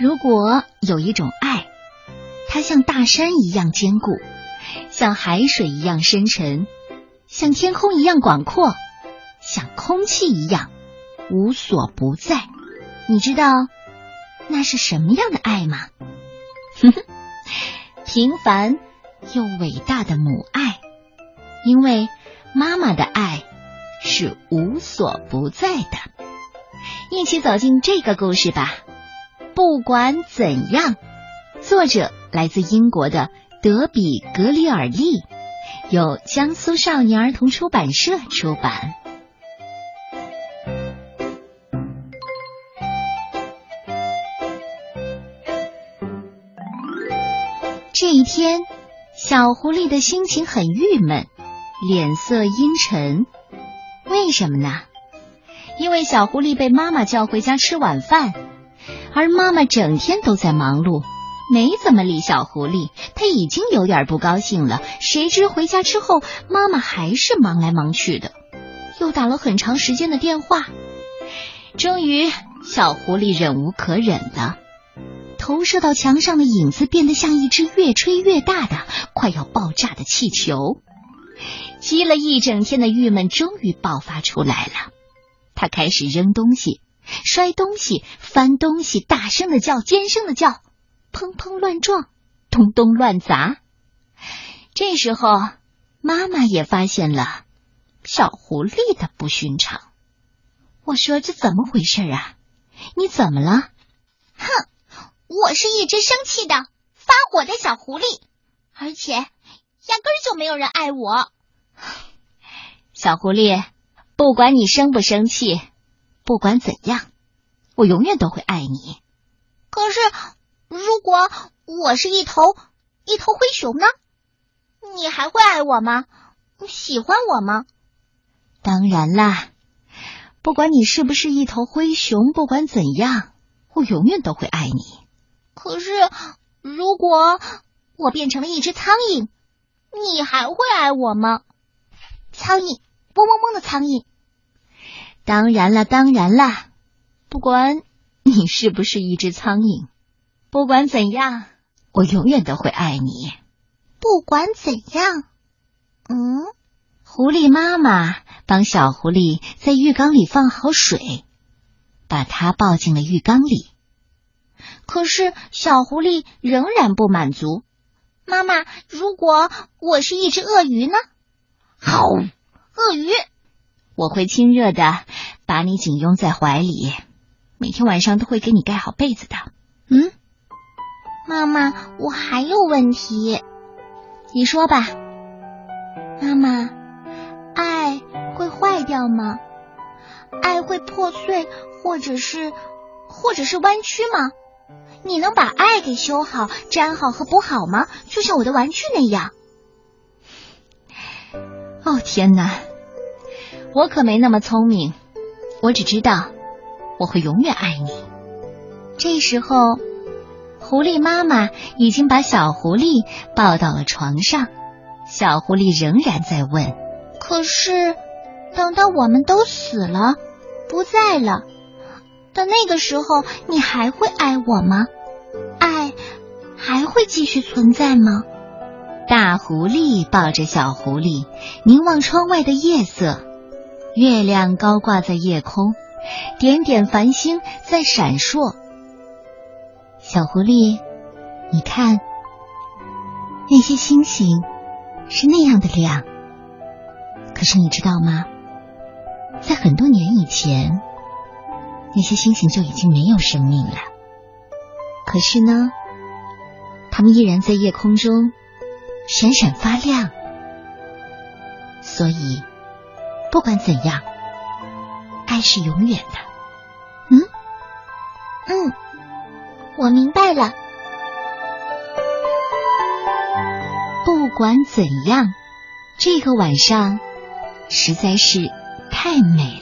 如果有一种爱，它像大山一样坚固，像海水一样深沉，像天空一样广阔，像空气一样无所不在，你知道那是什么样的爱吗？平凡又伟大的母爱，因为妈妈的爱是无所不在的。一起走进这个故事吧。不管怎样，作者来自英国的德比格里尔利，由江苏少年儿童出版社出版。这一天，小狐狸的心情很郁闷，脸色阴沉。为什么呢？因为小狐狸被妈妈叫回家吃晚饭。而妈妈整天都在忙碌，没怎么理小狐狸。他已经有点不高兴了。谁知回家之后，妈妈还是忙来忙去的，又打了很长时间的电话。终于，小狐狸忍无可忍了。投射到墙上的影子变得像一只越吹越大的、快要爆炸的气球。积了一整天的郁闷终于爆发出来了。他开始扔东西。摔东西、翻东西，大声的叫，尖声的叫，砰砰乱撞，咚咚乱砸。这时候，妈妈也发现了小狐狸的不寻常。我说：“这怎么回事啊？你怎么了？”哼，我是一只生气的、发火的小狐狸，而且压根儿就没有人爱我。小狐狸，不管你生不生气。不管怎样，我永远都会爱你。可是，如果我是一头一头灰熊呢？你还会爱我吗？喜欢我吗？当然啦！不管你是不是一头灰熊，不管怎样，我永远都会爱你。可是，如果我变成了一只苍蝇，你还会爱我吗？苍蝇，嗡嗡嗡的苍蝇。当然了，当然了，不管你是不是一只苍蝇，不管怎样，我永远都会爱你。不管怎样，嗯，狐狸妈妈帮小狐狸在浴缸里放好水，把它抱进了浴缸里。可是小狐狸仍然不满足。妈妈，如果我是一只鳄鱼呢？好，鳄鱼。我会亲热的把你紧拥在怀里，每天晚上都会给你盖好被子的。嗯，妈妈，我还有问题，你说吧。妈妈，爱会坏掉吗？爱会破碎，或者是，或者是弯曲吗？你能把爱给修好、粘好和补好吗？就像我的玩具那样。哦，天哪！我可没那么聪明，我只知道我会永远爱你。这时候，狐狸妈妈已经把小狐狸抱到了床上，小狐狸仍然在问：“可是，等到我们都死了，不在了，到那个时候，你还会爱我吗？爱还会继续存在吗？”大狐狸抱着小狐狸，凝望窗外的夜色。月亮高挂在夜空，点点繁星在闪烁。小狐狸，你看，那些星星是那样的亮。可是你知道吗？在很多年以前，那些星星就已经没有生命了。可是呢，它们依然在夜空中闪闪发亮。所以。不管怎样，爱是永远的。嗯嗯，我明白了。不管怎样，这个晚上实在是太美。